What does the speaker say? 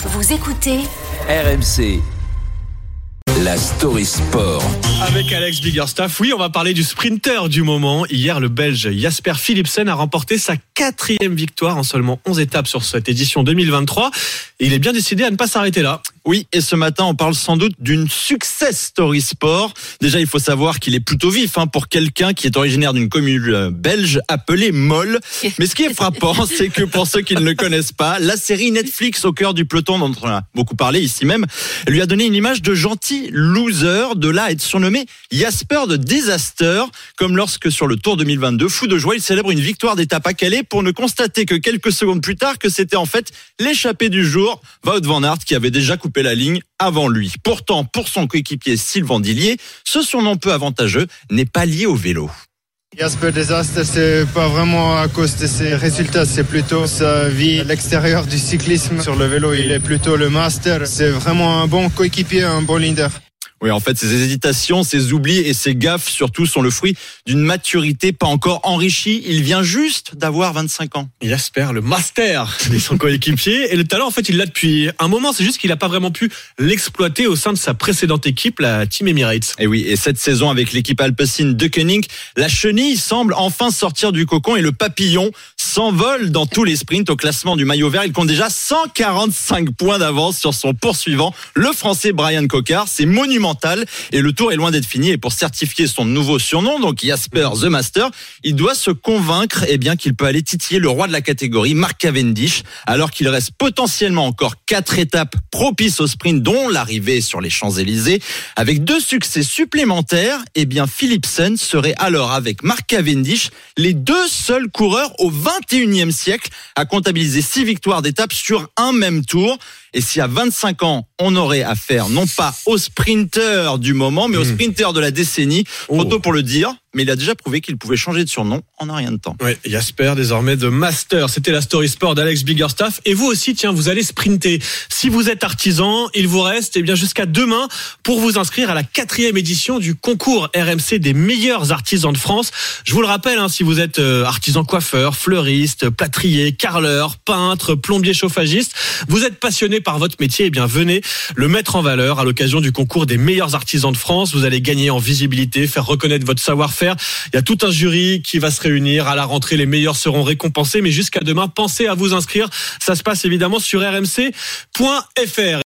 Vous écoutez RMC. La story sport. Avec Alex Biggerstaff, oui, on va parler du sprinter du moment. Hier, le Belge Jasper Philipsen a remporté sa quatrième victoire en seulement 11 étapes sur cette édition 2023. Et il est bien décidé à ne pas s'arrêter là. Oui, et ce matin, on parle sans doute d'une success story sport. Déjà, il faut savoir qu'il est plutôt vif hein, pour quelqu'un qui est originaire d'une commune euh, belge appelée Molle. Mais ce qui est frappant, c'est que pour ceux qui ne le connaissent pas, la série Netflix au cœur du peloton dont on a beaucoup parlé ici même, lui a donné une image de gentil loser, de là à être surnommé Jasper de Disaster, comme lorsque sur le Tour 2022, fou de joie, il célèbre une victoire d'étape à Calais pour ne constater que quelques secondes plus tard que c'était en fait l'échappée du jour, Wout van Aert, qui avait déjà coupé la ligne avant lui. Pourtant, pour son coéquipier Sylvain Dillier, ce surnom peu avantageux n'est pas lié au vélo. Jasper Disaster, c'est pas vraiment à cause de ses résultats, c'est plutôt sa vie à l'extérieur du cyclisme. Sur le vélo, il est plutôt le master. C'est vraiment un bon coéquipier, un bon leader. Oui, en fait, ces hésitations, ces oublis et ces gaffes surtout sont le fruit d'une maturité pas encore enrichie. Il vient juste d'avoir 25 ans. Jasper, le master de son coéquipier. Et le talent, en fait, il l'a depuis un moment. C'est juste qu'il n'a pas vraiment pu l'exploiter au sein de sa précédente équipe, la Team Emirates. Et oui, et cette saison avec l'équipe alpecin de Koenig, la chenille semble enfin sortir du cocon et le papillon s'envole dans tous les sprints au classement du maillot vert. Il compte déjà 145 points d'avance sur son poursuivant, le français Brian Cocard. C'est monumental et le tour est loin d'être fini. Et pour certifier son nouveau surnom, donc Jasper The Master, il doit se convaincre eh bien qu'il peut aller titiller le roi de la catégorie, Mark Cavendish, alors qu'il reste potentiellement encore quatre étapes propices au sprint, dont l'arrivée sur les Champs-Élysées. Avec deux succès supplémentaires, eh bien Philipsen serait alors avec Mark Cavendish les deux seuls coureurs au 21e siècle à comptabiliser six victoires d'étape sur un même tour. Et si à 25 ans, on aurait affaire non pas au sprinter du moment, mais au sprinter de la décennie, trop tôt pour le dire, mais il a déjà prouvé qu'il pouvait changer de surnom en un rien de temps. Oui, Jasper, désormais de Master. C'était la story sport d'Alex Biggerstaff. Et vous aussi, tiens, vous allez sprinter. Si vous êtes artisan, il vous reste eh bien jusqu'à demain pour vous inscrire à la quatrième édition du concours RMC des meilleurs artisans de France. Je vous le rappelle, hein, si vous êtes euh, artisan coiffeur, fleuriste, plâtrier, carreleur, peintre, plombier, chauffagiste, vous êtes par votre métier, eh bien venez le mettre en valeur à l'occasion du concours des meilleurs artisans de France. Vous allez gagner en visibilité, faire reconnaître votre savoir-faire. Il y a tout un jury qui va se réunir. À la rentrée, les meilleurs seront récompensés. Mais jusqu'à demain, pensez à vous inscrire. Ça se passe évidemment sur rmc.fr.